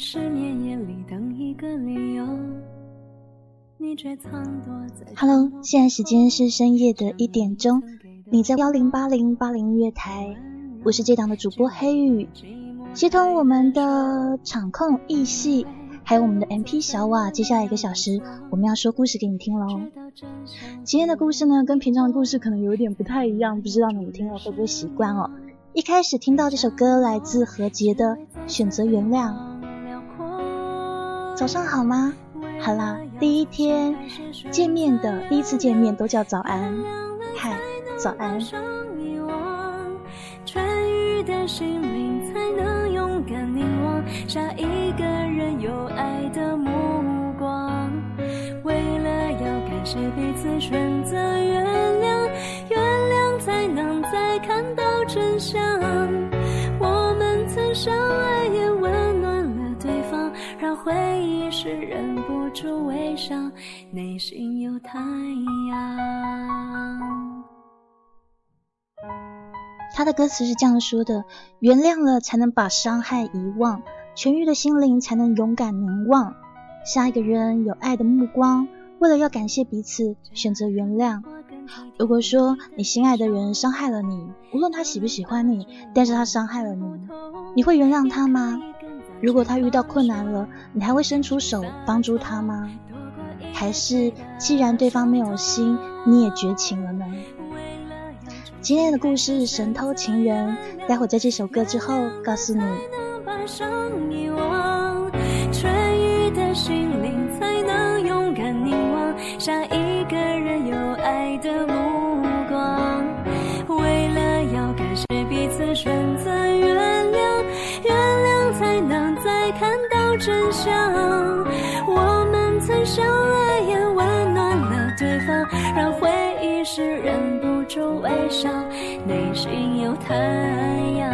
在失眠夜里等一个理由。你却藏躲在 Hello，现在时间是深夜的一点钟，你在幺零八零八零音乐台，我是这档的主播黑雨，接通我们的场控易系，还有我们的 MP 小瓦，接下来一个小时我们要说故事给你听喽。今天的故事呢，跟平常的故事可能有点不太一样，不知道你们听了会不会习惯哦。一开始听到这首歌来自何洁的《选择原谅》，早上好吗？好啦，第一天见面的第一次见面都叫早安，嗨，早安。痊愈的心灵才能勇敢凝望下一个人有爱的目光。为了要感谢彼此，选择原谅，原谅才能再看到真相。我们曾相爱，回忆是忍不住微笑，内心有太阳。他的歌词是这样说的：原谅了，才能把伤害遗忘；痊愈的心灵，才能勇敢凝望下一个人有爱的目光。为了要感谢彼此，选择原谅。如果说你心爱的人伤害了你，无论他喜不喜欢你，但是他伤害了你，你会原谅他吗？如果他遇到困难了，你还会伸出手帮助他吗？还是既然对方没有心，你也绝情了呢？今天的故事《神偷情人》，待会在这首歌之后告诉你。微笑，内心有太阳。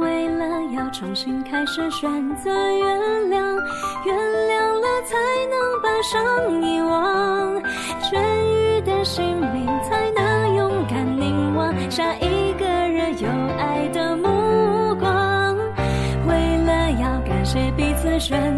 为了要重新开始，选择原谅，原谅了才能把伤遗忘，心灵才能勇敢凝望下一个人有爱的目光。为了要感谢彼此，选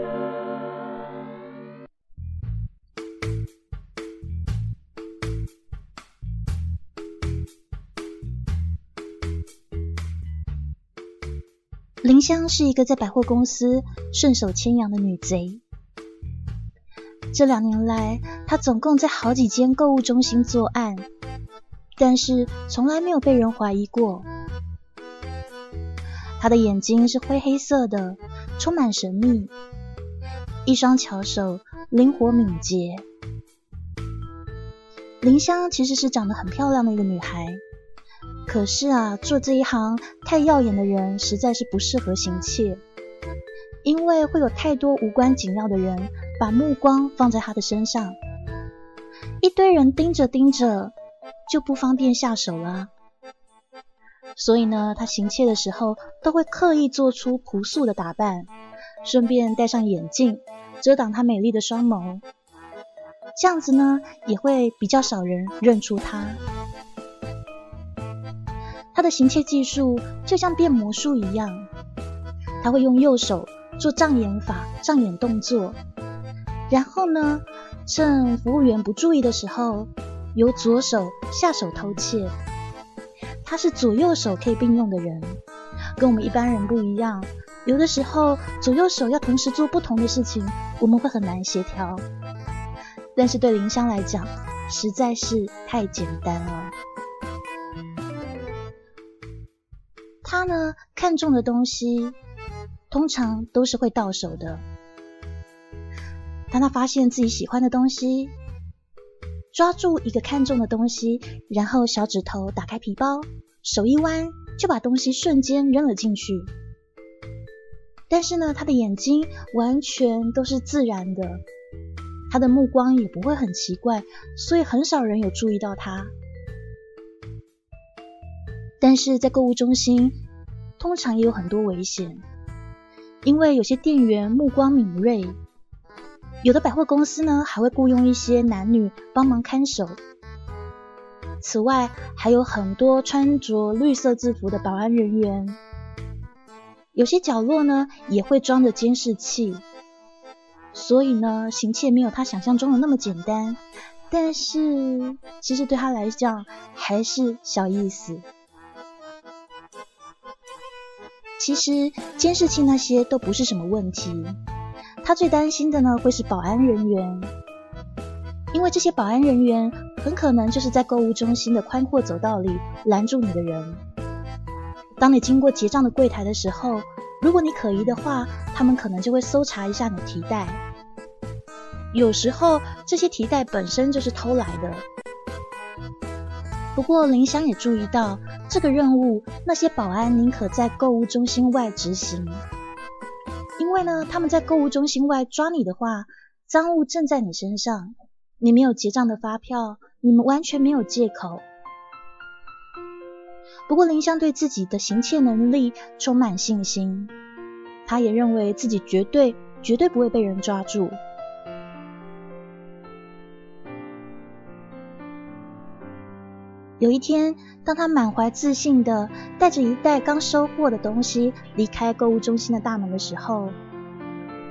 林香是一个在百货公司顺手牵羊的女贼。这两年来，她总共在好几间购物中心作案，但是从来没有被人怀疑过。她的眼睛是灰黑色的，充满神秘，一双巧手灵活敏捷。林香其实是长得很漂亮的一个女孩。可是啊，做这一行太耀眼的人实在是不适合行窃，因为会有太多无关紧要的人把目光放在他的身上，一堆人盯着盯着就不方便下手了。所以呢，他行窃的时候都会刻意做出朴素的打扮，顺便戴上眼镜遮挡他美丽的双眸，这样子呢也会比较少人认出他。他的行窃技术就像变魔术一样，他会用右手做障眼法、障眼动作，然后呢，趁服务员不注意的时候，由左手下手偷窃。他是左右手可以并用的人，跟我们一般人不一样。有的时候左右手要同时做不同的事情，我们会很难协调。但是对林香来讲，实在是太简单了。他呢看中的东西，通常都是会到手的。当他发现自己喜欢的东西，抓住一个看中的东西，然后小指头打开皮包，手一弯就把东西瞬间扔了进去。但是呢，他的眼睛完全都是自然的。他的目光也不会很奇怪，所以很少人有注意到他。但是在购物中心，通常也有很多危险，因为有些店员目光敏锐，有的百货公司呢还会雇佣一些男女帮忙看守。此外，还有很多穿着绿色制服的保安人员，有些角落呢也会装着监视器。所以呢，行窃没有他想象中的那么简单，但是其实对他来讲还是小意思。其实监视器那些都不是什么问题，他最担心的呢会是保安人员，因为这些保安人员很可能就是在购物中心的宽阔走道里拦住你的人。当你经过结账的柜台的时候，如果你可疑的话，他们可能就会搜查一下你提袋。有时候这些提袋本身就是偷来的。不过林香也注意到，这个任务那些保安宁可在购物中心外执行，因为呢，他们在购物中心外抓你的话，赃物正在你身上，你没有结账的发票，你们完全没有借口。不过林香对自己的行窃能力充满信心，他也认为自己绝对绝对不会被人抓住。有一天，当他满怀自信的带着一袋刚收获的东西离开购物中心的大门的时候，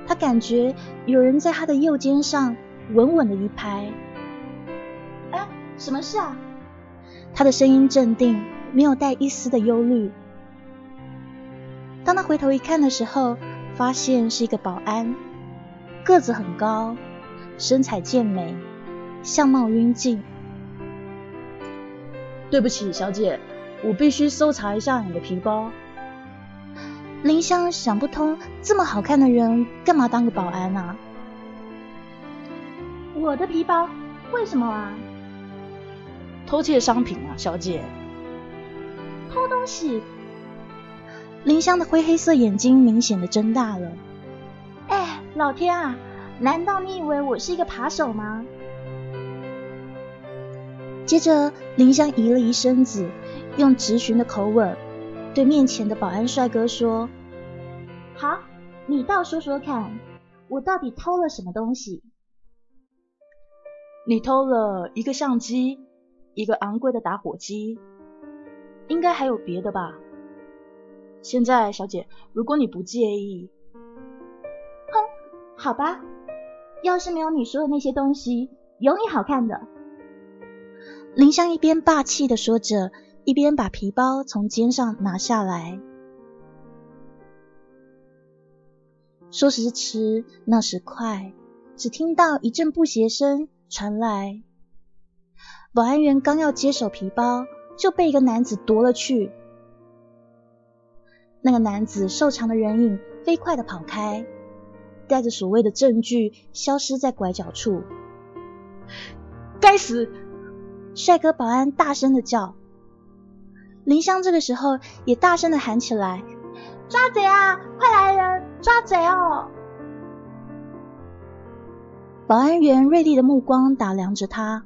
他感觉有人在他的右肩上稳稳的一拍。哎，什么事啊？他的声音镇定。没有带一丝的忧虑。当他回头一看的时候，发现是一个保安，个子很高，身材健美，相貌英俊。对不起，小姐，我必须搜查一下你的皮包。林香想不通，这么好看的人，干嘛当个保安啊？我的皮包？为什么啊？偷窃商品啊，小姐。偷东西，林香的灰黑色眼睛明显的睁大了。哎，老天啊！难道你以为我是一个扒手吗？接着，林香移了移身子，用直询的口吻对面前的保安帅哥说：“好，你倒说说看，我到底偷了什么东西？”你偷了一个相机，一个昂贵的打火机。应该还有别的吧。现在，小姐，如果你不介意，哼，好吧。要是没有你说的那些东西，有你好看的。林香一边霸气的说着，一边把皮包从肩上拿下来。说时迟，那时快，只听到一阵不协声传来。保安员刚要接手皮包。就被一个男子夺了去。那个男子瘦长的人影飞快的跑开，带着所谓的证据消失在拐角处。该死！帅哥保安大声的叫。林香这个时候也大声的喊起来：“抓贼啊！快来人，抓贼哦！”保安员锐利的目光打量着他：“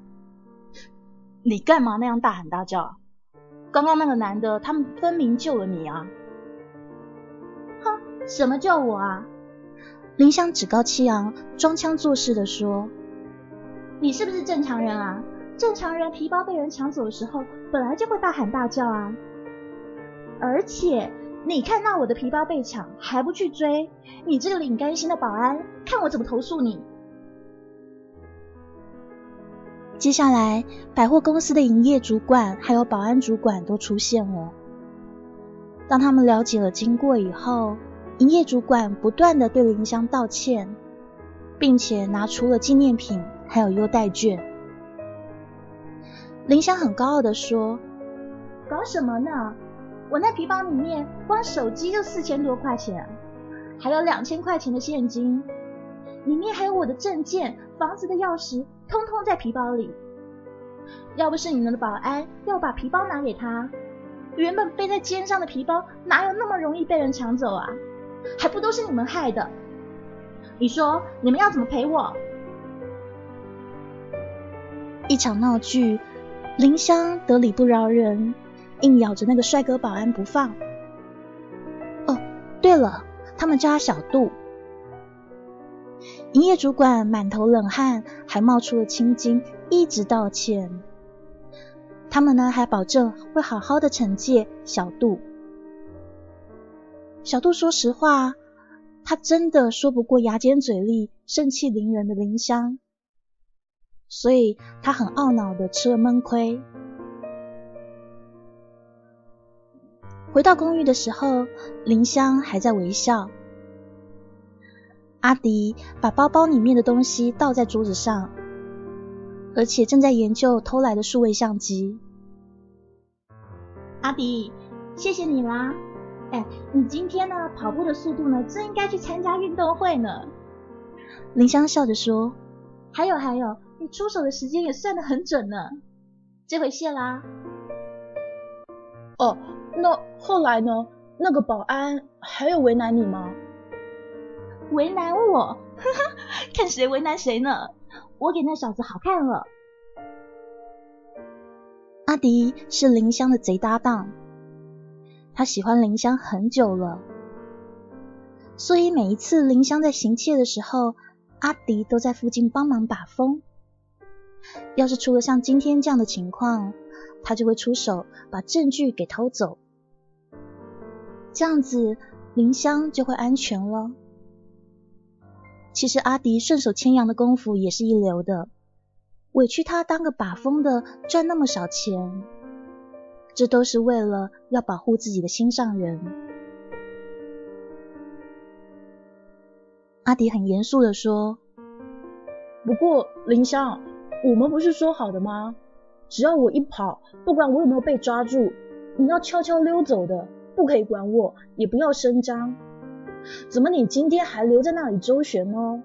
你干嘛那样大喊大叫？”刚刚那个男的，他们分明救了你啊！哼，什么救我啊？林香趾高气扬，装腔作势的说：“你是不是正常人啊？正常人皮包被人抢走的时候，本来就会大喊大叫啊！而且你看到我的皮包被抢还不去追，你这个领干心的保安，看我怎么投诉你！接下来，百货公司的营业主管还有保安主管都出现了。当他们了解了经过以后，营业主管不断的对林香道歉，并且拿出了纪念品还有优待券。林香很高傲的说：“搞什么呢？我那皮包里面光手机就四千多块钱，还有两千块钱的现金，里面还有我的证件、房子的钥匙。”通通在皮包里。要不是你们的保安要把皮包拿给他，原本背在肩上的皮包哪有那么容易被人抢走啊？还不都是你们害的？你说你们要怎么赔我？一场闹剧，林香得理不饶人，硬咬着那个帅哥保安不放。哦，对了，他们叫他小杜。营业主管满头冷汗，还冒出了青筋，一直道歉。他们呢，还保证会好好的惩戒小杜。小杜说实话，他真的说不过牙尖嘴利、盛气凌人的林香，所以他很懊恼的吃了闷亏。回到公寓的时候，林香还在微笑。阿迪把包包里面的东西倒在桌子上，而且正在研究偷来的数位相机。阿迪，谢谢你啦！哎，你今天呢跑步的速度呢，真应该去参加运动会呢。林香笑着说：“还有还有，你出手的时间也算得很准呢。这回谢啦。”哦，那后来呢？那个保安还有为难你吗？为难我，哈哈看谁为难谁呢？我给那小子好看了。阿迪是林香的贼搭档，他喜欢林香很久了，所以每一次林香在行窃的时候，阿迪都在附近帮忙把风。要是出了像今天这样的情况，他就会出手把证据给偷走，这样子林香就会安全了。其实阿迪顺手牵羊的功夫也是一流的，委屈他当个把风的赚那么少钱，这都是为了要保护自己的心上人。阿迪很严肃的说：“不过林香，我们不是说好的吗？只要我一跑，不管我有没有被抓住，你要悄悄溜走的，不可以管我，也不要声张。”怎么你今天还留在那里周旋呢？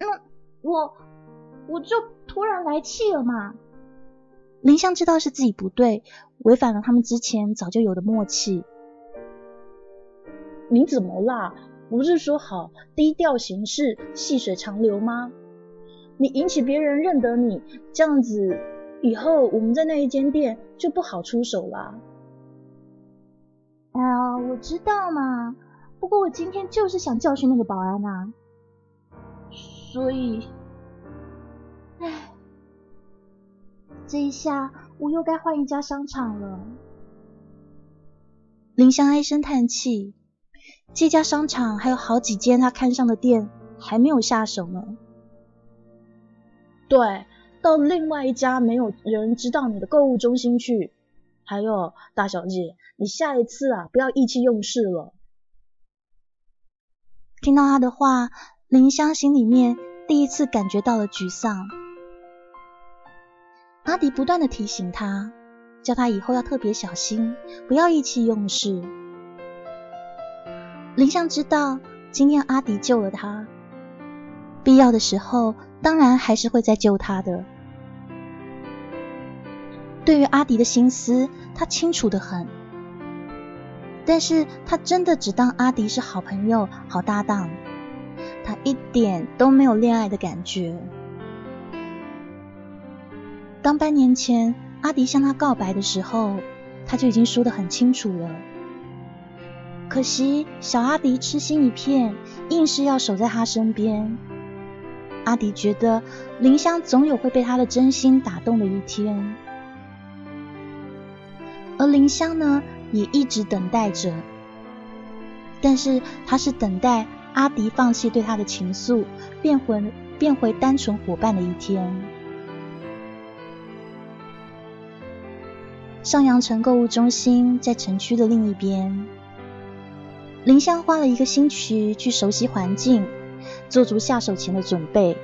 那我我就突然来气了嘛。林香知道是自己不对，违反了他们之前早就有的默契。你怎么啦？不是说好低调行事，细水长流吗？你引起别人认得你，这样子以后我们在那一间店就不好出手啦。哎呀，我知道嘛。不过我今天就是想教训那个保安啊，所以，唉，这一下我又该换一家商场了。林香唉声叹气，这家商场还有好几间他看上的店还没有下手呢。对，到另外一家没有人知道你的购物中心去。还有大小姐，你下一次啊不要意气用事了。听到他的话，林香心里面第一次感觉到了沮丧。阿迪不断的提醒他，叫他以后要特别小心，不要意气用事。林香知道今天阿迪救了他，必要的时候当然还是会再救他的。对于阿迪的心思，他清楚的很。但是他真的只当阿迪是好朋友、好搭档，他一点都没有恋爱的感觉。当半年前阿迪向他告白的时候，他就已经说得很清楚了。可惜小阿迪痴心一片，硬是要守在他身边。阿迪觉得林香总有会被他的真心打动的一天，而林香呢？也一直等待着。但是他是等待阿迪放弃对他的情愫，变回变回单纯伙伴的一天。上阳城购物中心在城区的另一边，林香花了一个星期去熟悉环境，做足下手前的准备。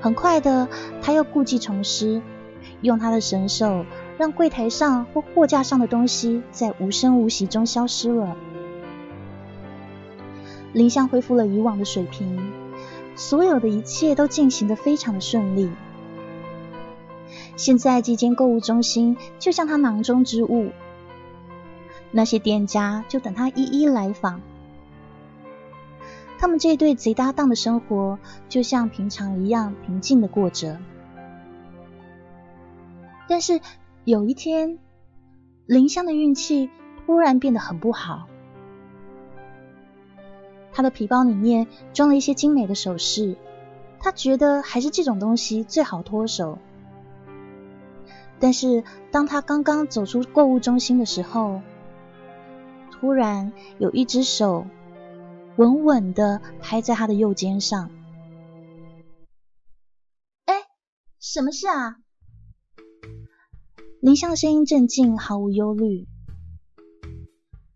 很快的，他又故技重施，用他的神手，让柜台上或货架上的东西在无声无息中消失了。林香恢复了以往的水平，所有的一切都进行的非常的顺利。现在这间购物中心就像他囊中之物，那些店家就等他一一来访。他们这对贼搭档的生活就像平常一样平静的过着。但是有一天，林香的运气突然变得很不好。他的皮包里面装了一些精美的首饰，他觉得还是这种东西最好脱手。但是当他刚刚走出购物中心的时候，突然有一只手。稳稳的拍在他的右肩上。哎，什么事啊？林香的声音镇静，毫无忧虑。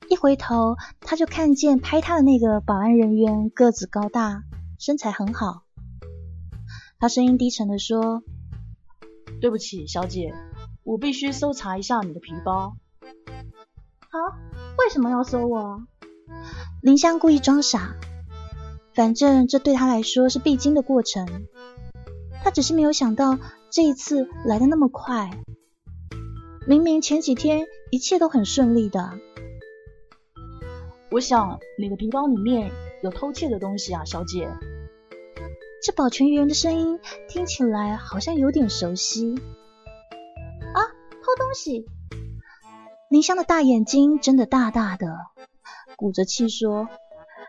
一回头，他就看见拍他的那个保安人员个子高大，身材很好。他声音低沉的说：“对不起，小姐，我必须搜查一下你的皮包。”好，为什么要搜我？林香故意装傻，反正这对他来说是必经的过程。他只是没有想到这一次来的那么快。明明前几天一切都很顺利的。我想你的皮包里面有偷窃的东西啊，小姐。这保全员的声音听起来好像有点熟悉。啊，偷东西！林香的大眼睛睁得大大的。鼓着气说：“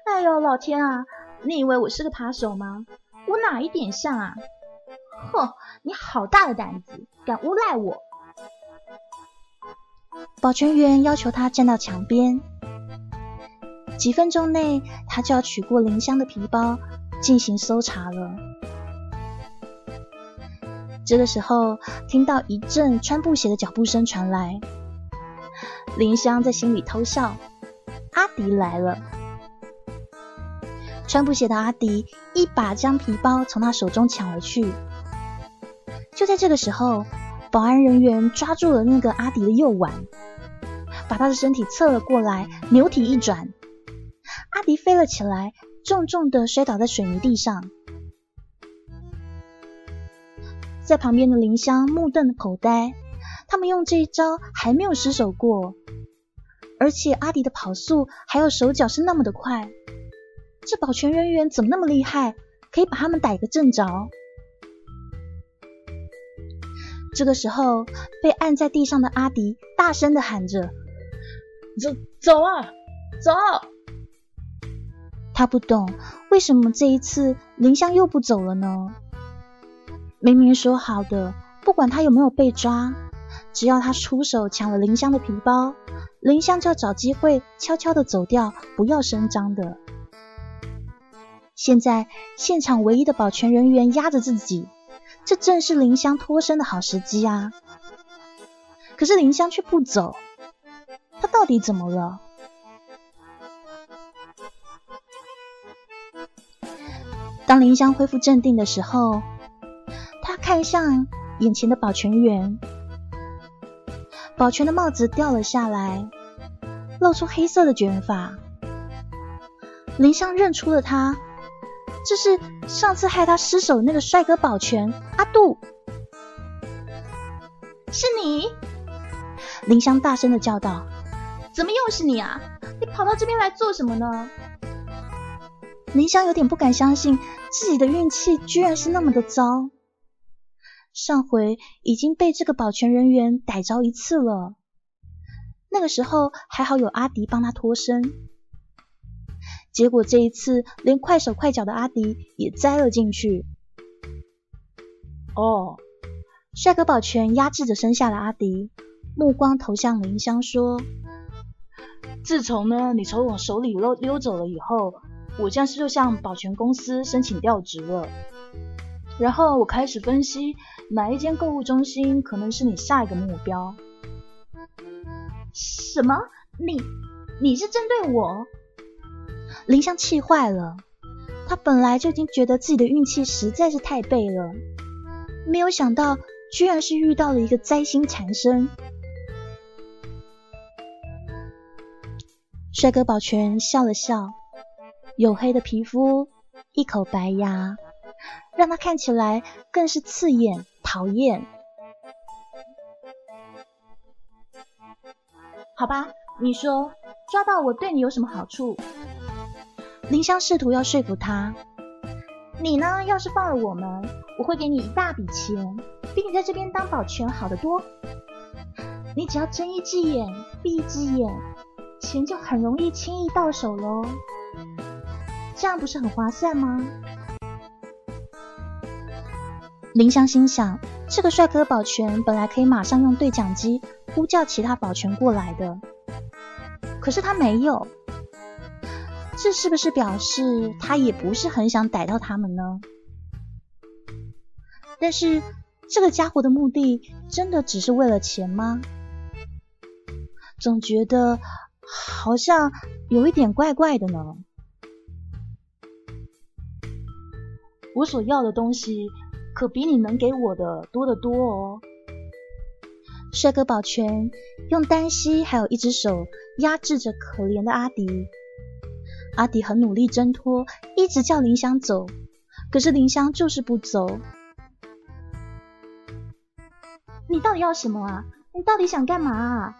哎呦，老天啊！你以为我是个扒手吗？我哪一点像啊？哼，你好大的胆子，敢诬赖我！”保全员要求他站到墙边。几分钟内，他就要取过林香的皮包进行搜查了。这个时候，听到一阵穿布鞋的脚步声传来，林香在心里偷笑。阿迪来了，穿布鞋的阿迪一把将皮包从他手中抢了去。就在这个时候，保安人员抓住了那个阿迪的右腕，把他的身体侧了过来，扭体一转，阿迪飞了起来，重重的摔倒在水泥地上。在旁边的林香目瞪口呆，他们用这一招还没有失手过。而且阿迪的跑速还有手脚是那么的快，这保全人员怎么那么厉害，可以把他们逮个正着？这个时候，被按在地上的阿迪大声的喊着：“走走啊，走！”他不懂为什么这一次林香又不走了呢？明明说好的，不管他有没有被抓，只要他出手抢了林香的皮包。林香就要找机会悄悄的走掉，不要声张的。现在现场唯一的保全人员压着自己，这正是林香脱身的好时机啊！可是林香却不走，她到底怎么了？当林香恢复镇定的时候，他看向眼前的保全员。保全的帽子掉了下来，露出黑色的卷发。林香认出了他，这是上次害他失手的那个帅哥保全阿杜。是你？林香大声的叫道：“怎么又是你啊？你跑到这边来做什么呢？”林香有点不敢相信自己的运气居然是那么的糟。上回已经被这个保全人员逮着一次了，那个时候还好有阿迪帮他脱身，结果这一次连快手快脚的阿迪也栽了进去。哦，帅哥保全压制着身下的阿迪，目光投向林香，说：“自从呢你从我手里溜溜走了以后，我将是就向保全公司申请调职了。然后我开始分析哪一间购物中心可能是你下一个目标。什么？你你是针对我？林香气坏了，她本来就已经觉得自己的运气实在是太背了，没有想到居然是遇到了一个灾星缠身。帅哥保全笑了笑，黝黑的皮肤，一口白牙，让他看起来更是刺眼讨厌。好吧，你说抓到我对你有什么好处？林香试图要说服他，你呢？要是放了我们，我会给你一大笔钱，比你在这边当保全好得多。你只要睁一只眼闭一只眼。钱就很容易轻易到手喽，这样不是很划算吗？林香心想，这个帅哥保全本来可以马上用对讲机呼叫其他保全过来的，可是他没有，这是不是表示他也不是很想逮到他们呢？但是这个家伙的目的真的只是为了钱吗？总觉得。好像有一点怪怪的呢。我所要的东西可比你能给我的多得多哦。帅哥保全用单膝还有一只手压制着可怜的阿迪。阿迪很努力挣脱，一直叫林香走，可是林香就是不走。你到底要什么啊？你到底想干嘛啊？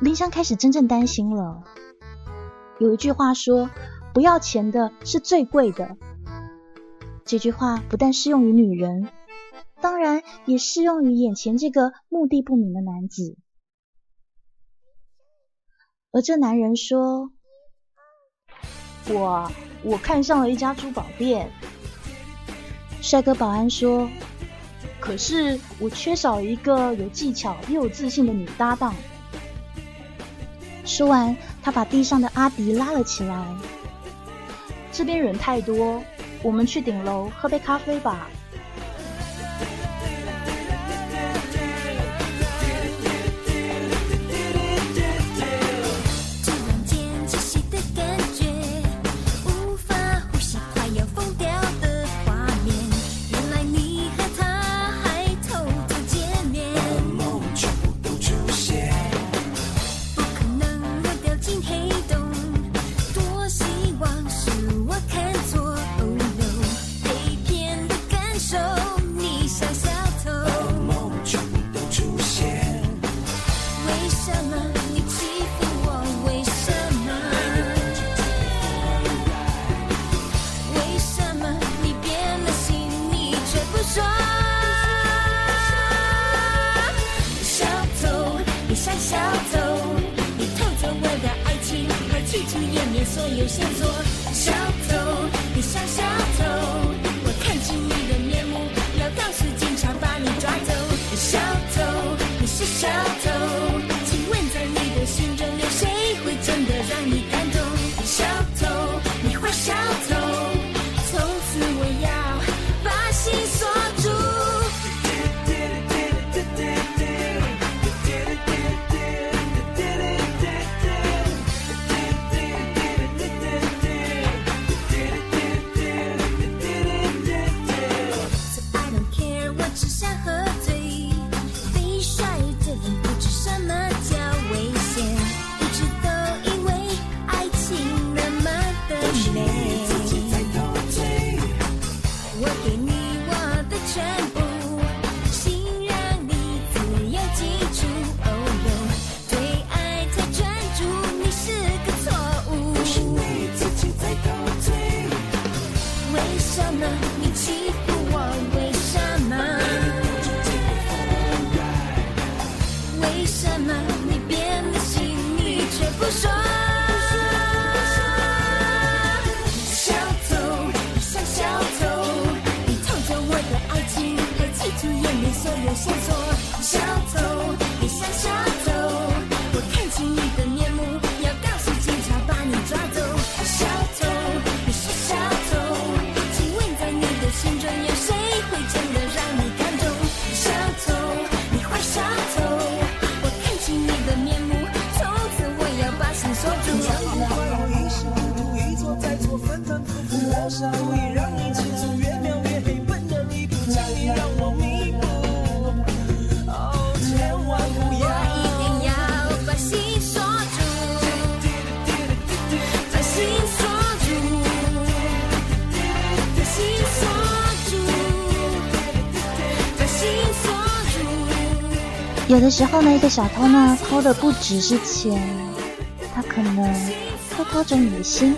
林香开始真正担心了。有一句话说：“不要钱的是最贵的。”这句话不但适用于女人，当然也适用于眼前这个目的不明的男子。而这男人说：“我我看上了一家珠宝店。”帅哥保安说：“可是我缺少一个有技巧又有自信的女搭档。”说完，他把地上的阿迪拉了起来。这边人太多，我们去顶楼喝杯咖啡吧。有的时候呢，一个小偷呢，偷的不只是钱，他可能会偷走你的心。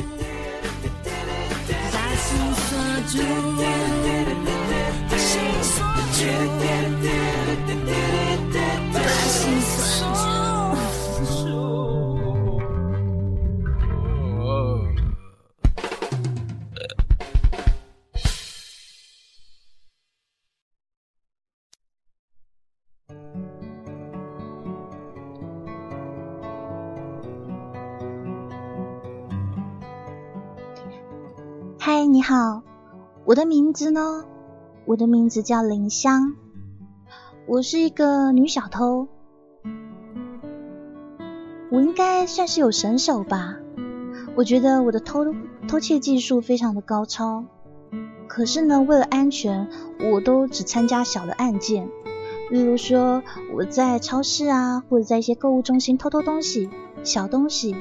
名字呢？我的名字叫林香，我是一个女小偷，我应该算是有神手吧？我觉得我的偷偷窃技术非常的高超，可是呢，为了安全，我都只参加小的案件，例如说我在超市啊，或者在一些购物中心偷偷东西，小东西。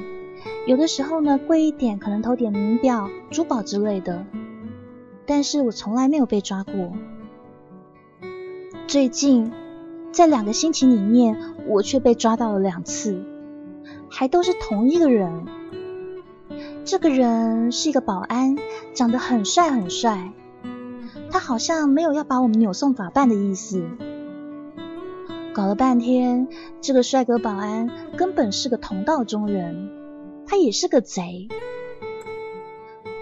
有的时候呢，贵一点，可能偷点名表、珠宝之类的，但是我从来没有被抓过。最近，在两个星期里面，我却被抓到了两次，还都是同一个人。这个人是一个保安，长得很帅很帅，他好像没有要把我们扭送法办的意思。搞了半天，这个帅哥保安根本是个同道中人。他也是个贼。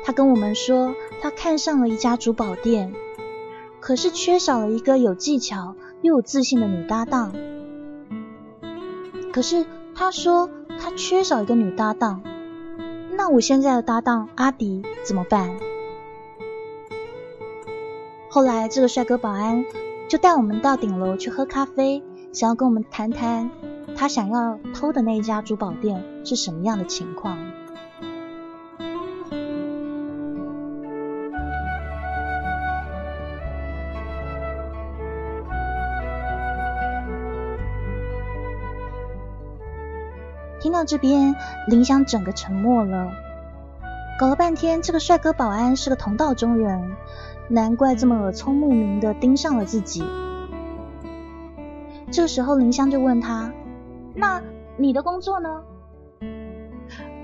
他跟我们说，他看上了一家珠宝店，可是缺少了一个有技巧又有自信的女搭档。可是他说他缺少一个女搭档，那我现在的搭档阿迪怎么办？后来这个帅哥保安就带我们到顶楼去喝咖啡，想要跟我们谈谈。他想要偷的那一家珠宝店是什么样的情况？到这边，林香整个沉默了。搞了半天，这个帅哥保安是个同道中人，难怪这么耳聪目明的盯上了自己。这个时候，林香就问他。那你的工作呢？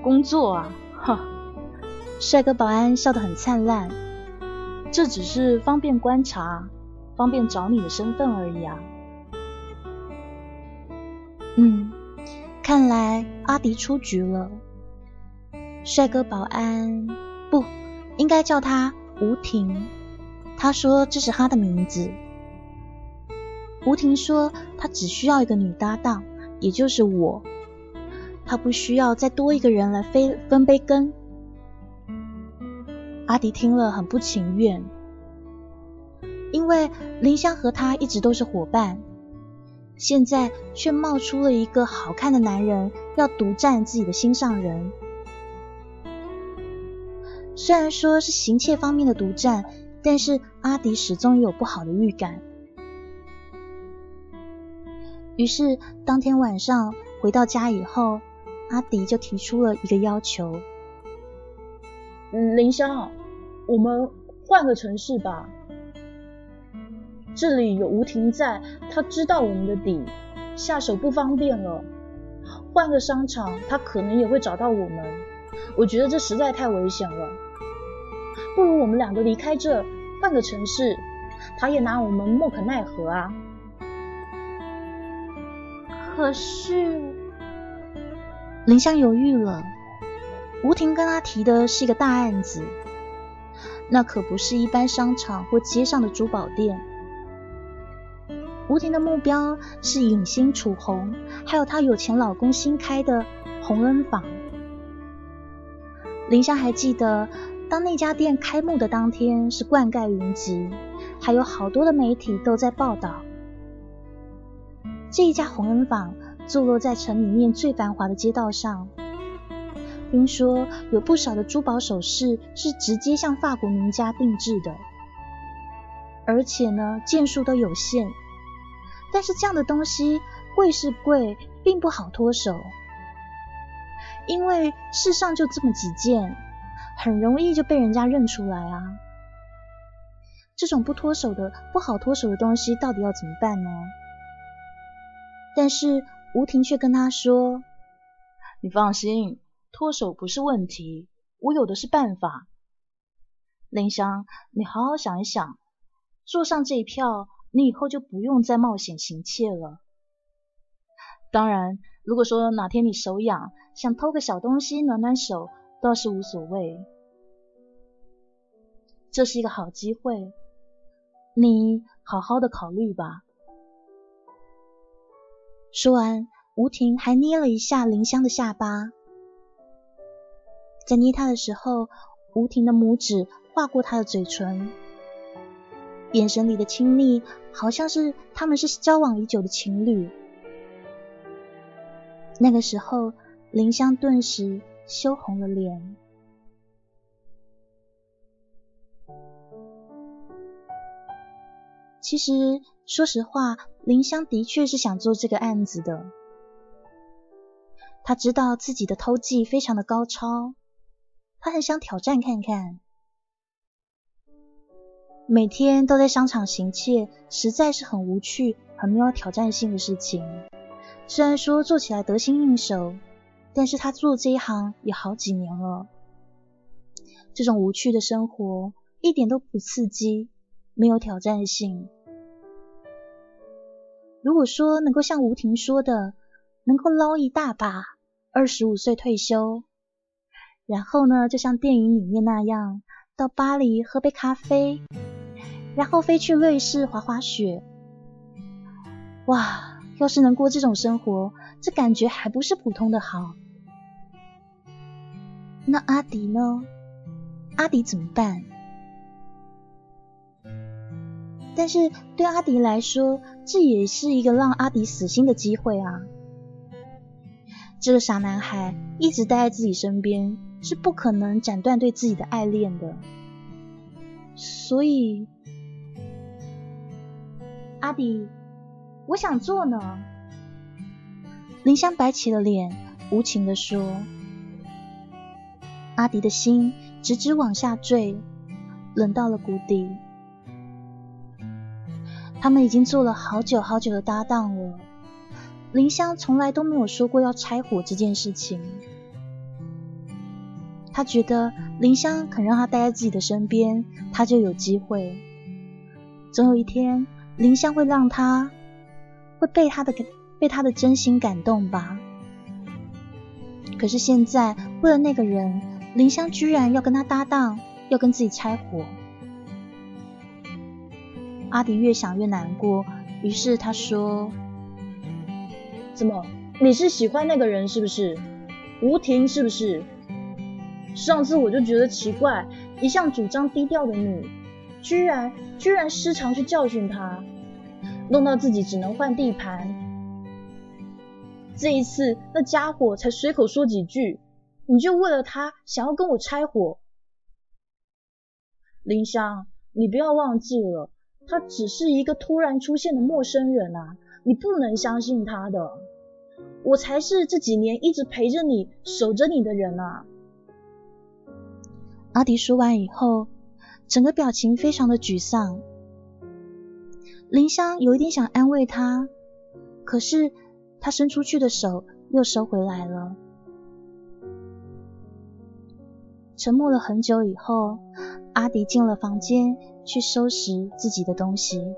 工作啊，哈！帅哥保安笑得很灿烂。这只是方便观察，方便找你的身份而已啊。嗯，看来阿迪出局了。帅哥保安不应该叫他吴婷，他说这是他的名字。吴婷说他只需要一个女搭档。也就是我，他不需要再多一个人来分分杯羹。阿迪听了很不情愿，因为林香和他一直都是伙伴，现在却冒出了一个好看的男人要独占自己的心上人。虽然说是行窃方面的独占，但是阿迪始终有不好的预感。于是当天晚上回到家以后，阿迪就提出了一个要求：“林香，我们换个城市吧。这里有吴婷在，他知道我们的底，下手不方便了。换个商场，他可能也会找到我们。我觉得这实在太危险了。不如我们两个离开这，换个城市，他也拿我们莫可奈何啊。”可是，林香犹豫了。吴婷跟他提的是一个大案子，那可不是一般商场或街上的珠宝店。吴婷的目标是影星楚红，还有她有钱老公新开的洪恩坊。林香还记得，当那家店开幕的当天是冠盖云集，还有好多的媒体都在报道。这一家红恩坊坐落在城里面最繁华的街道上，听说有不少的珠宝首饰是直接向法国名家定制的，而且呢件数都有限。但是这样的东西贵是贵，并不好脱手，因为世上就这么几件，很容易就被人家认出来啊。这种不脱手的、不好脱手的东西，到底要怎么办呢？但是吴婷却跟他说：“你放心，脱手不是问题，我有的是办法。林香，你好好想一想，坐上这一票，你以后就不用再冒险行窃了。当然，如果说哪天你手痒，想偷个小东西暖暖手，倒是无所谓。这是一个好机会，你好好的考虑吧。”说完，吴婷还捏了一下林香的下巴。在捏她的时候，吴婷的拇指划过她的嘴唇，眼神里的亲密，好像是他们是交往已久的情侣。那个时候，林香顿时羞红了脸。其实，说实话。林香的确是想做这个案子的，他知道自己的偷技非常的高超，他很想挑战看看。每天都在商场行窃，实在是很无趣、很没有挑战性的事情。虽然说做起来得心应手，但是他做这一行也好几年了，这种无趣的生活一点都不刺激，没有挑战性。如果说能够像吴婷说的，能够捞一大把，二十五岁退休，然后呢，就像电影里面那样，到巴黎喝杯咖啡，然后飞去瑞士滑滑雪，哇，要是能过这种生活，这感觉还不是普通的好。那阿迪呢？阿迪怎么办？但是对阿迪来说，这也是一个让阿迪死心的机会啊！这个傻男孩一直待在自己身边，是不可能斩断对自己的爱恋的。所以，阿迪，我想做呢。林香摆起了脸，无情的说。阿迪的心直直往下坠，冷到了谷底。他们已经做了好久好久的搭档了。林香从来都没有说过要拆伙这件事情。他觉得林香肯让他待在自己的身边，他就有机会。总有一天，林香会让他会被他的被他的真心感动吧。可是现在，为了那个人，林香居然要跟他搭档，要跟自己拆伙。阿迪越想越难过，于是他说：“怎么，你是喜欢那个人是不是？吴婷是不是？上次我就觉得奇怪，一向主张低调的你，居然居然时常去教训他，弄到自己只能换地盘。这一次那家伙才随口说几句，你就为了他想要跟我拆伙。林香，你不要忘记了。”他只是一个突然出现的陌生人啊，你不能相信他的。我才是这几年一直陪着你、守着你的人啊。阿迪说完以后，整个表情非常的沮丧。林香有一点想安慰他，可是他伸出去的手又收回来了。沉默了很久以后，阿迪进了房间。去收拾自己的东西。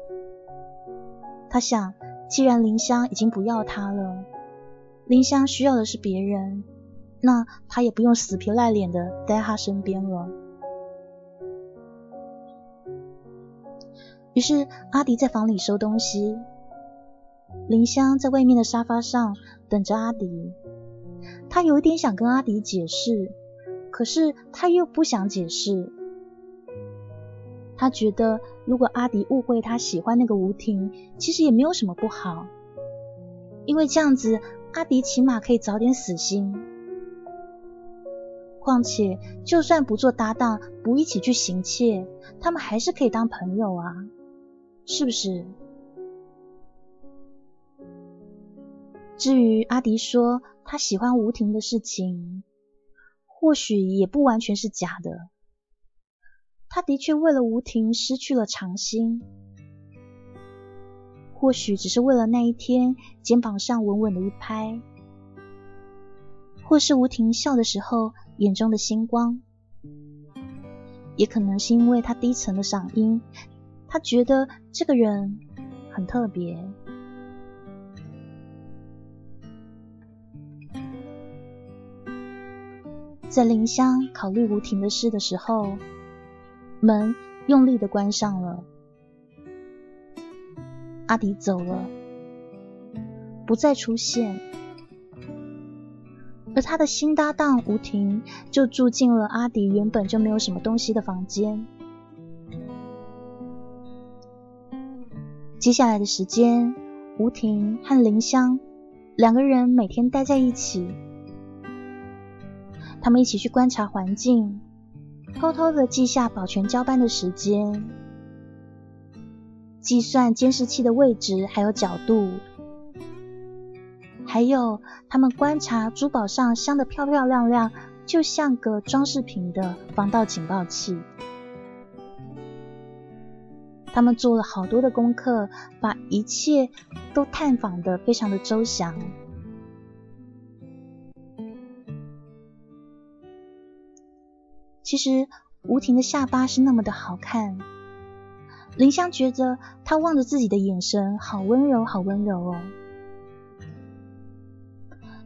他想，既然林香已经不要他了，林香需要的是别人，那他也不用死皮赖脸的待在他身边了。于是阿迪在房里收东西，林香在外面的沙发上等着阿迪。他有一点想跟阿迪解释，可是他又不想解释。他觉得，如果阿迪误会他喜欢那个吴婷，其实也没有什么不好，因为这样子，阿迪起码可以早点死心。况且，就算不做搭档，不一起去行窃，他们还是可以当朋友啊，是不是？至于阿迪说他喜欢吴婷的事情，或许也不完全是假的。他的确为了吴婷失去了长心，或许只是为了那一天肩膀上稳稳的一拍，或是吴婷笑的时候眼中的星光，也可能是因为他低沉的嗓音，他觉得这个人很特别。在林香考虑吴婷的事的时候，门用力的关上了。阿迪走了，不再出现，而他的新搭档吴婷就住进了阿迪原本就没有什么东西的房间。接下来的时间，吴婷和林香两个人每天待在一起。他们一起去观察环境，偷偷的记下保全交班的时间，计算监视器的位置还有角度，还有他们观察珠宝上镶的漂漂亮亮，就像个装饰品的防盗警报器。他们做了好多的功课，把一切都探访的非常的周详。其实吴婷的下巴是那么的好看，林香觉得她望着自己的眼神好温柔，好温柔哦。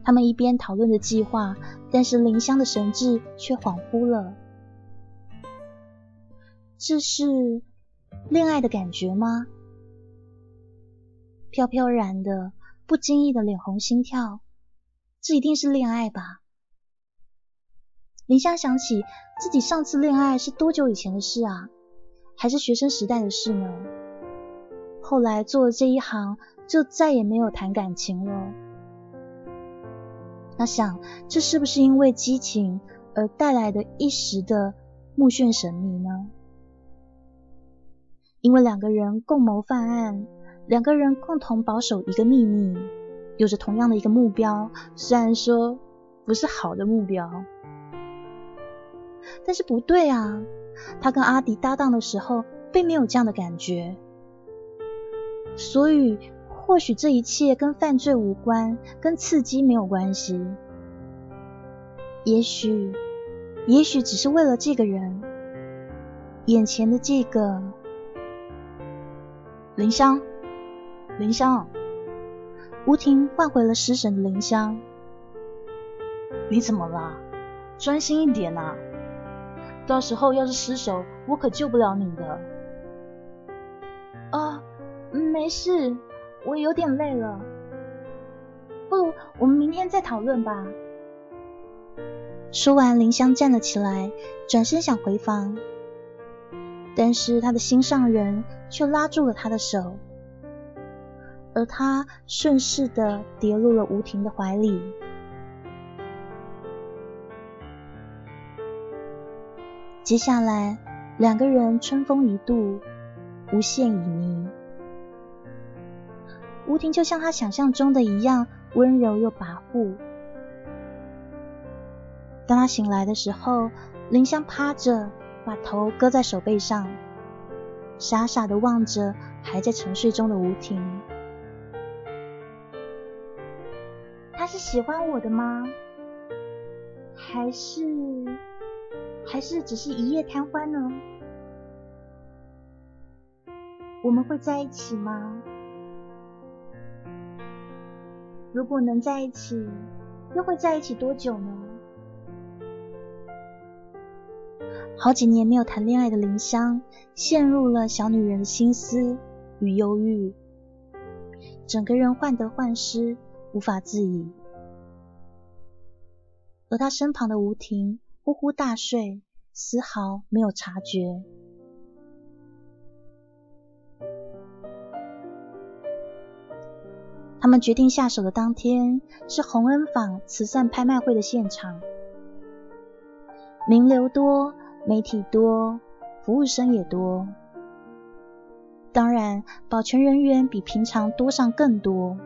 他们一边讨论着计划，但是林香的神智却恍惚了。这是恋爱的感觉吗？飘飘然的，不经意的脸红心跳，这一定是恋爱吧？林香想起自己上次恋爱是多久以前的事啊？还是学生时代的事呢？后来做了这一行，就再也没有谈感情了。她想，这是不是因为激情而带来的一时的目眩神迷呢？因为两个人共谋犯案，两个人共同保守一个秘密，有着同样的一个目标，虽然说不是好的目标。但是不对啊，他跟阿迪搭档的时候并没有这样的感觉，所以或许这一切跟犯罪无关，跟刺激没有关系，也许，也许只是为了这个人，眼前的这个林香，林香，吴婷换回了失神的林香，你怎么了？专心一点啊！到时候要是失手，我可救不了你的。啊，没事，我有点累了。不如我们明天再讨论吧。说完，林香站了起来，转身想回房，但是他的心上人却拉住了他的手，而他顺势的跌入了吴婷的怀里。接下来，两个人春风一度，无限旖旎。吴婷就像他想象中的一样，温柔又跋扈。当他醒来的时候，林香趴着，把头搁在手背上，傻傻的望着还在沉睡中的吴婷。他是喜欢我的吗？还是？还是只是一夜贪欢呢？我们会在一起吗？如果能在一起，又会在一起多久呢？好几年没有谈恋爱的林香，陷入了小女人的心思与忧郁，整个人患得患失，无法自已。而她身旁的吴婷。呼呼大睡，丝毫没有察觉。他们决定下手的当天，是洪恩坊慈善拍卖会的现场，名流多，媒体多，服务生也多，当然，保全人员比平常多上更多。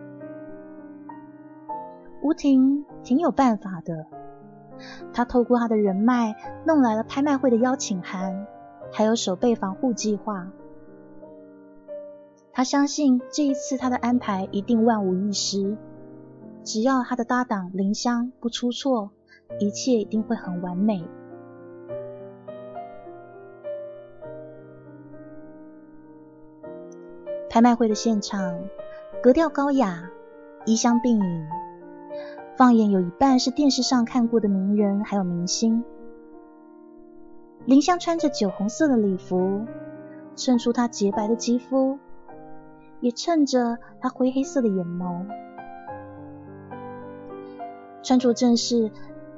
吴婷挺有办法的。他透过他的人脉弄来了拍卖会的邀请函，还有手背防护计划。他相信这一次他的安排一定万无一失，只要他的搭档林香不出错，一切一定会很完美。拍卖会的现场格调高雅，衣香鬓影，放眼有一半是电视上看过的名人还有明星。林香穿着酒红色的礼服，衬出她洁白的肌肤，也衬着她灰黑色的眼眸。穿着正式、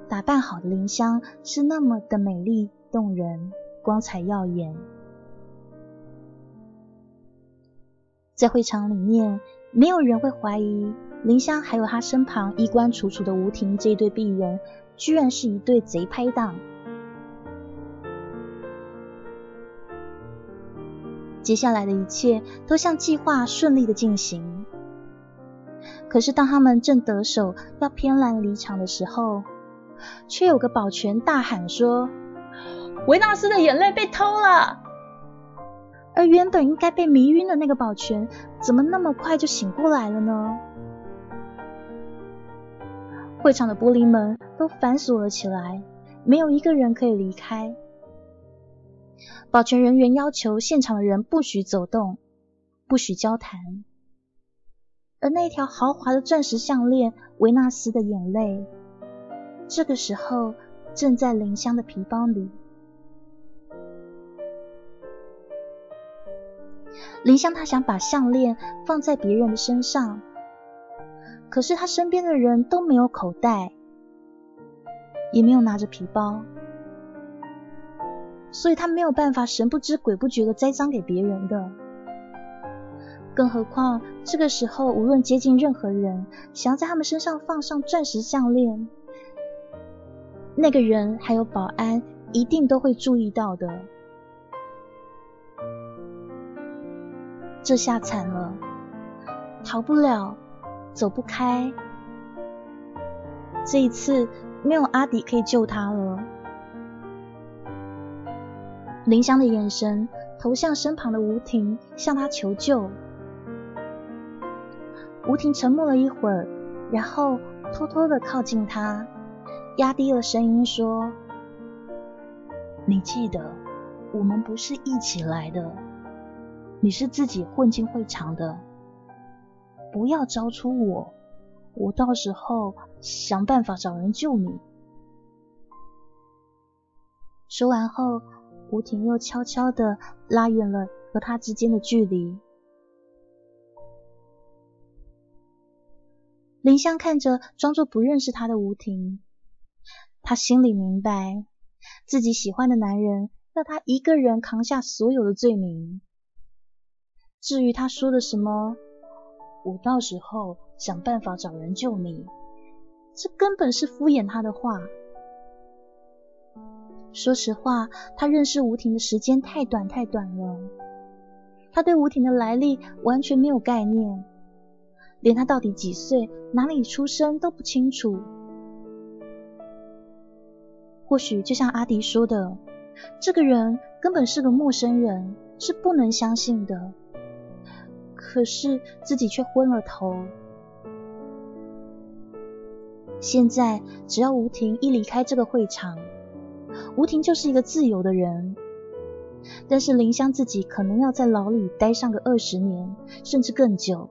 打扮好的林香是那么的美丽动人、光彩耀眼。在会场里面，没有人会怀疑林香还有她身旁衣冠楚楚的吴婷这一对璧人，居然是一对贼拍档。接下来的一切都像计划顺利的进行。可是当他们正得手要偏蓝离场的时候，却有个保全大喊说：“维纳斯的眼泪被偷了！”而原本应该被迷晕的那个保全，怎么那么快就醒过来了呢？会场的玻璃门都反锁了起来，没有一个人可以离开。保全人员要求现场的人不许走动，不许交谈。而那条豪华的钻石项链——维纳斯的眼泪，这个时候正在林香的皮包里。林香她想把项链放在别人的身上，可是她身边的人都没有口袋，也没有拿着皮包。所以他没有办法神不知鬼不觉的栽赃给别人的，更何况这个时候无论接近任何人，想要在他们身上放上钻石项链，那个人还有保安一定都会注意到的。这下惨了，逃不了，走不开，这一次没有阿迪可以救他了。林香的眼神投向身旁的吴婷，向他求救。吴婷沉默了一会儿，然后偷偷的靠近他，压低了声音说：“你记得，我们不是一起来的，你是自己混进会场的，不要招出我，我到时候想办法找人救你。”说完后。吴婷又悄悄的拉远了和他之间的距离。林香看着装作不认识他的吴婷，他心里明白，自己喜欢的男人要他一个人扛下所有的罪名。至于他说的什么，我到时候想办法找人救你，这根本是敷衍他的话。说实话，他认识吴婷的时间太短太短了，他对吴婷的来历完全没有概念，连他到底几岁、哪里出生都不清楚。或许就像阿迪说的，这个人根本是个陌生人，是不能相信的。可是自己却昏了头。现在只要吴婷一离开这个会场，吴婷就是一个自由的人，但是林香自己可能要在牢里待上个二十年，甚至更久。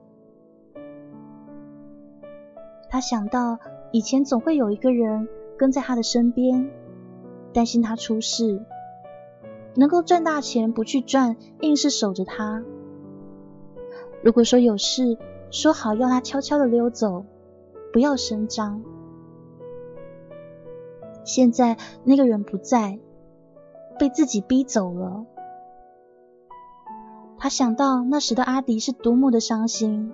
他想到以前总会有一个人跟在他的身边，担心他出事，能够赚大钱不去赚，硬是守着他。如果说有事，说好要他悄悄的溜走，不要声张。现在那个人不在，被自己逼走了。他想到那时的阿迪是多么的伤心，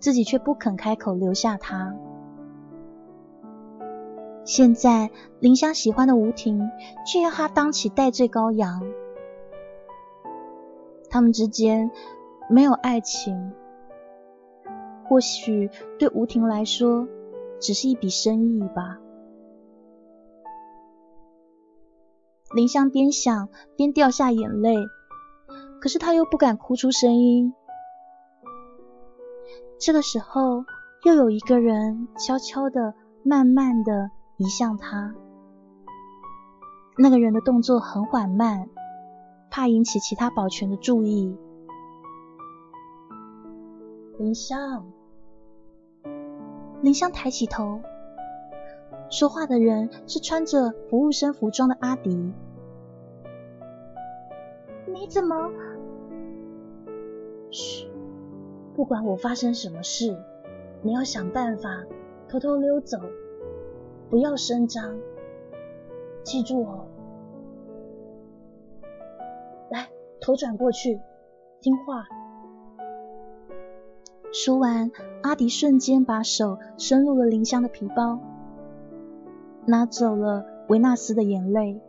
自己却不肯开口留下他。现在林香喜欢的吴婷，却要他当起戴罪羔羊。他们之间没有爱情，或许对吴婷来说，只是一笔生意吧。林香边想边掉下眼泪，可是她又不敢哭出声音，这个时候，又有一个人悄悄的、慢慢的移向他。那个人的动作很缓慢，怕引起其他保全的注意。林香，林香抬起头，说话的人是穿着服务生服装的阿迪。你怎么？嘘，不管我发生什么事，你要想办法偷偷溜走，不要声张。记住哦。来，头转过去，听话。说完，阿迪瞬间把手伸入了林香的皮包，拿走了维纳斯的眼泪。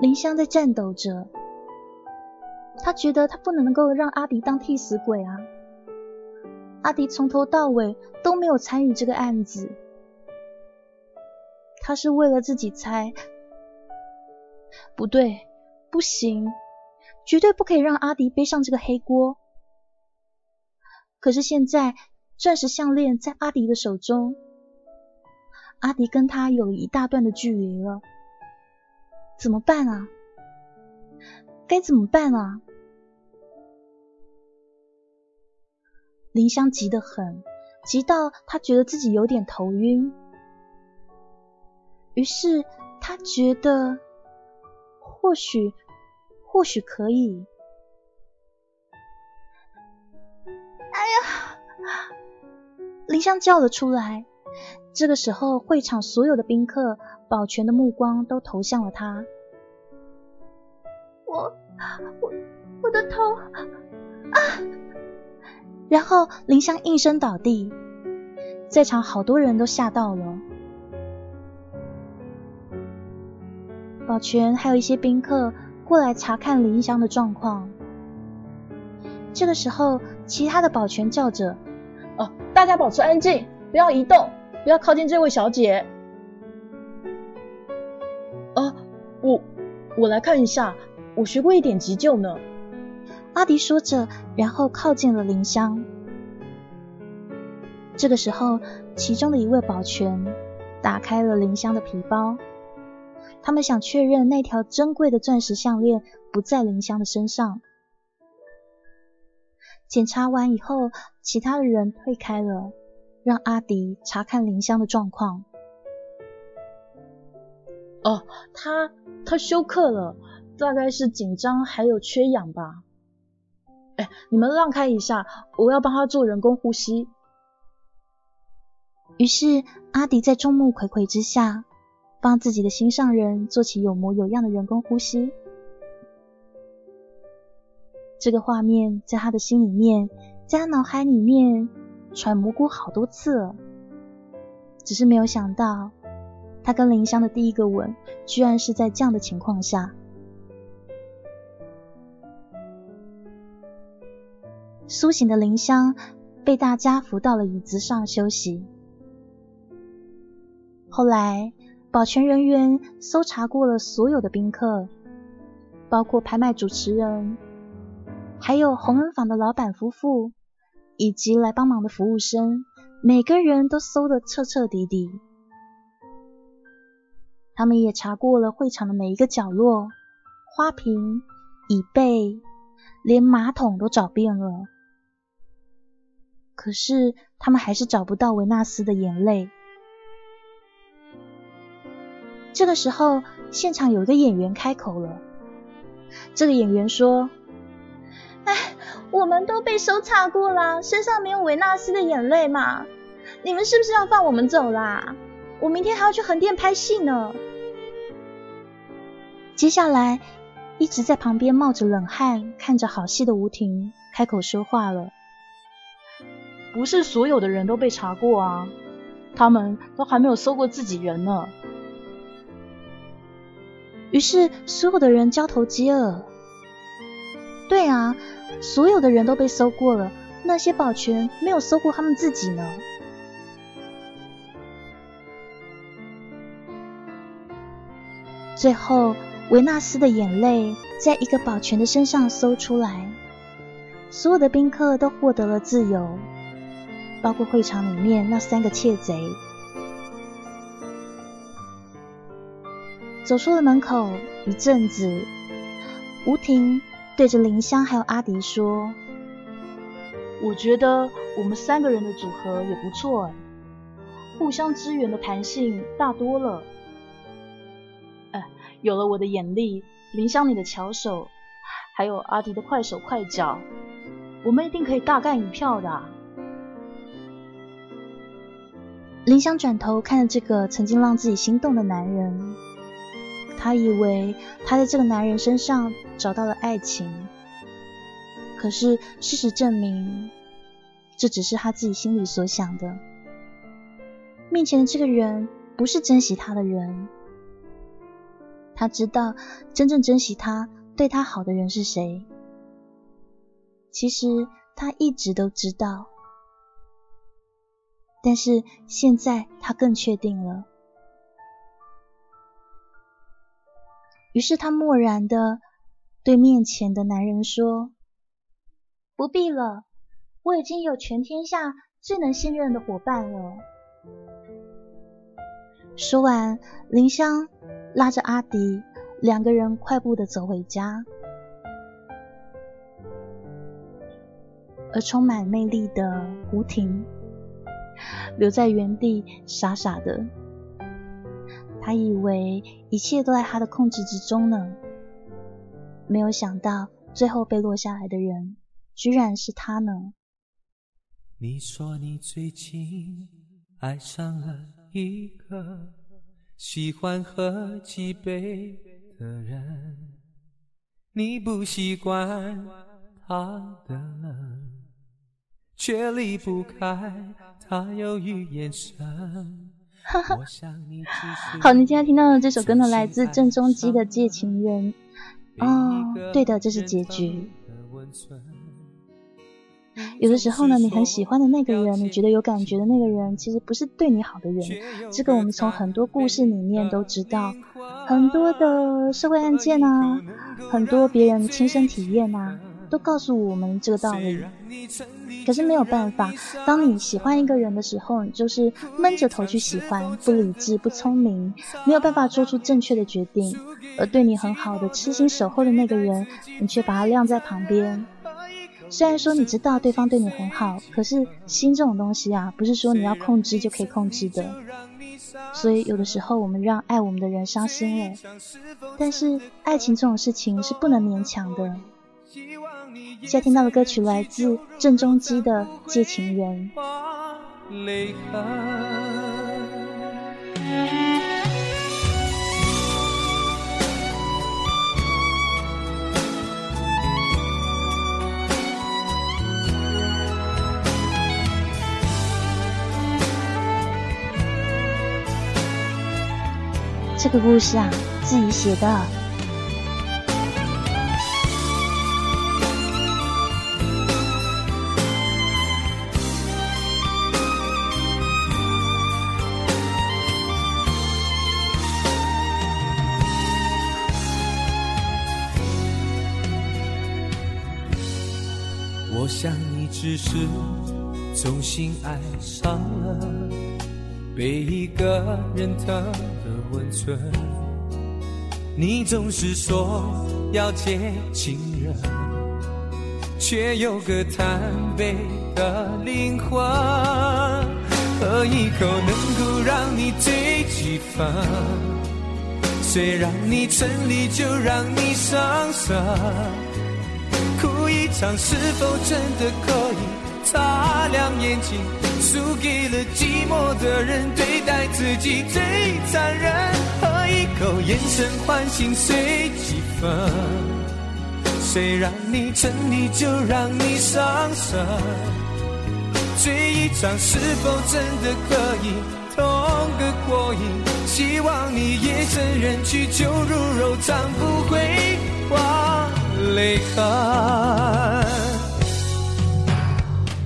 林香在颤抖着，他觉得他不能够让阿迪当替死鬼啊！阿迪从头到尾都没有参与这个案子，他是为了自己猜，不对，不行。绝对不可以让阿迪背上这个黑锅。可是现在，钻石项链在阿迪的手中，阿迪跟他有一大段的距离了，怎么办啊？该怎么办啊？林香急得很，急到他觉得自己有点头晕。于是他觉得，或许。或许可以。哎呀！林香叫了出来。这个时候，会场所有的宾客、保全的目光都投向了他。我、我、我的头啊！然后林香应声倒地，在场好多人都吓到了。保全还有一些宾客。过来查看林香的状况。这个时候，其他的保全叫着：“哦，大家保持安静，不要移动，不要靠近这位小姐。”啊，我我来看一下，我学过一点急救呢。阿迪说着，然后靠近了林香。这个时候，其中的一位保全打开了林香的皮包。他们想确认那条珍贵的钻石项链不在林香的身上。检查完以后，其他的人退开了，让阿迪查看林香的状况。哦，他他休克了，大概是紧张还有缺氧吧。哎，你们让开一下，我要帮他做人工呼吸。于是阿迪在众目睽睽之下。帮自己的心上人做起有模有样的人工呼吸，这个画面在他的心里面，在他脑海里面揣摩过好多次了，只是没有想到，他跟林香的第一个吻，居然是在这样的情况下。苏醒的林香被大家扶到了椅子上休息，后来。保全人员搜查过了所有的宾客，包括拍卖主持人，还有红恩坊的老板夫妇，以及来帮忙的服务生，每个人都搜得彻彻底底。他们也查过了会场的每一个角落，花瓶、椅背，连马桶都找遍了。可是他们还是找不到维纳斯的眼泪。这个时候，现场有一个演员开口了。这个演员说：“哎，我们都被搜查过啦，身上没有维纳斯的眼泪嘛。你们是不是要放我们走啦？我明天还要去横店拍戏呢。”接下来，一直在旁边冒着冷汗看着好戏的吴婷开口说话了：“不是所有的人都被查过啊，他们都还没有搜过自己人呢。”于是，所有的人交头接耳。对啊，所有的人都被搜过了，那些保全没有搜过他们自己呢。最后，维纳斯的眼泪在一个保全的身上搜出来。所有的宾客都获得了自由，包括会场里面那三个窃贼。走出了门口，一阵子，吴婷对着林香还有阿迪说：“我觉得我们三个人的组合也不错，互相支援的弹性大多了。哎，有了我的眼力，林香你的巧手，还有阿迪的快手快脚，我们一定可以大干一票的。”林香转头看着这个曾经让自己心动的男人。他以为他在这个男人身上找到了爱情，可是事实证明，这只是他自己心里所想的。面前的这个人不是珍惜他的人，他知道真正珍惜他、对他好的人是谁。其实他一直都知道，但是现在他更确定了。于是他默然的对面前的男人说：“不必了，我已经有全天下最能信任的伙伴了。”说完，林香拉着阿迪，两个人快步的走回家，而充满魅力的吴婷留在原地，傻傻的。他以为一切都在他的控制之中呢，没有想到最后被落下来的人居然是他呢。你说你最近爱上了一个喜欢喝几杯的人，你不习惯他的冷，却离不开他忧郁眼神。哈哈，好，你今天听到的这首歌呢，来自郑中基的《借情人》。哦，对的，这是结局。有的时候呢，你很喜欢的那个人，你觉得有感觉的那个人，其实不是对你好的人。这个我们从很多故事里面都知道，很多的社会案件啊，很多别人亲身体验啊。都告诉我们这个道理，可是没有办法。当你喜欢一个人的时候，你就是闷着头去喜欢，不理智、不聪明，没有办法做出正确的决定。而对你很好的、痴心守候的那个人，你却把他晾在旁边。虽然说你知道对方对你很好，可是心这种东西啊，不是说你要控制就可以控制的。所以有的时候我们让爱我们的人伤心了，但是爱情这种事情是不能勉强的。现在听到的歌曲来自郑中基的《借情人》。这个故事啊，自己写的。只是重新爱上了被一个人疼的温存。你总是说要借情人，却有个贪杯的灵魂。喝一口能够让你醉几分，谁让你沉溺就让你伤神。场，是否真的可以擦亮眼睛？输给了寂寞的人，对待自己最残忍。喝一口，眼神唤醒随几分。谁让你沉溺，就让你伤神。醉一场，是否真的可以痛个过瘾？希望你夜深人去，酒入柔肠，不会。泪痕，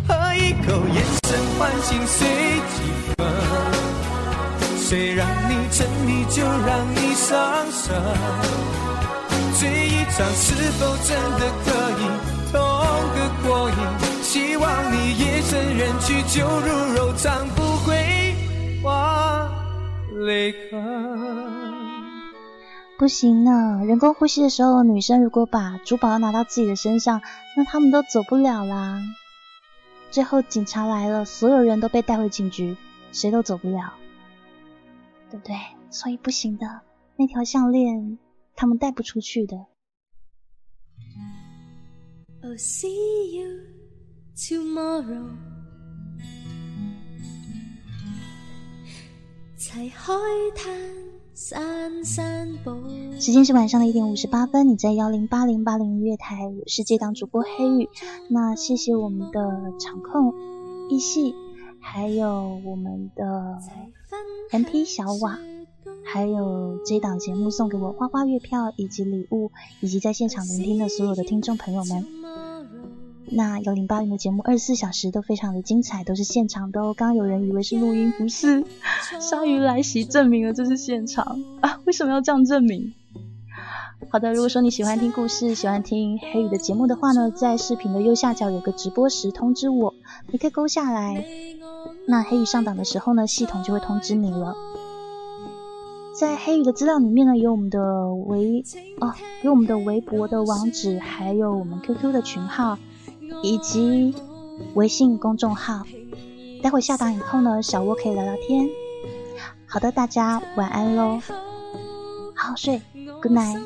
喝一口，眼神唤醒随几分。谁让你沉溺，就让你伤神。醉一场，是否真的可以痛个？过瘾。希望你夜深人去酒入柔肠，不会化泪痕。不行呢，人工呼吸的时候，女生如果把珠宝拿到自己的身上，那他们都走不了啦。最后警察来了，所有人都被带回警局，谁都走不了，对不对？所以不行的，那条项链他们带不出去的。See you tomorrow. 时间是晚上的一点五十八分，你在幺零八零八零月台，我是这档主播黑羽。那谢谢我们的场控易系，还有我们的 MP 小瓦，还有这档节目送给我花花月票以及礼物，以及在现场聆听的所有的听众朋友们。那幺零八零的节目二十四小时都非常的精彩，都是现场的哦。刚刚有人以为是录音，不是，鲨鱼来袭证明了这是现场啊！为什么要这样证明？好的，如果说你喜欢听故事，喜欢听黑雨的节目的话呢，在视频的右下角有个直播时通知我，你可以勾下来。那黑羽上档的时候呢，系统就会通知你了。在黑羽的资料里面呢，有我们的微哦，有我们的微博的网址，还有我们 QQ 的群号。以及微信公众号，待会下档以后呢，小窝可以聊聊天。好的，大家晚安喽，好好睡，Good night。